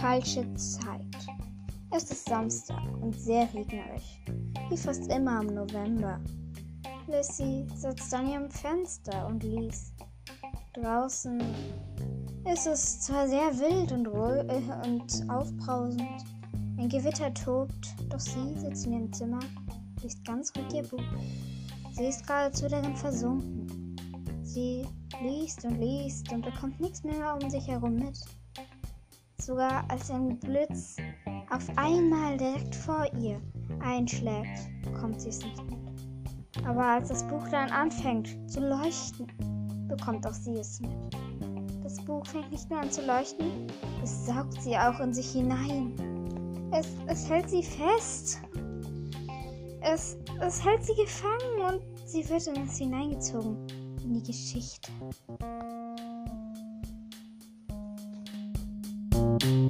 falsche Zeit. Es ist Samstag und sehr regnerisch, wie fast immer im November. Lissy sitzt an ihrem Fenster und liest. Draußen ist es zwar sehr wild und, äh, und aufbrausend, ein Gewitter tobt, doch sie sitzt in ihrem Zimmer, liest ganz ruhig ihr Buch. Sie ist geradezu darin versunken. Sie liest und liest und bekommt nichts mehr um sich herum mit. Sogar als ein Blitz auf einmal direkt vor ihr einschlägt, kommt sie es nicht mit. Aber als das Buch dann anfängt zu leuchten, bekommt auch sie es mit. Das Buch fängt nicht nur an zu leuchten, es saugt sie auch in sich hinein. Es, es hält sie fest. Es, es hält sie gefangen und sie wird in es hineingezogen, in die Geschichte. Thank you.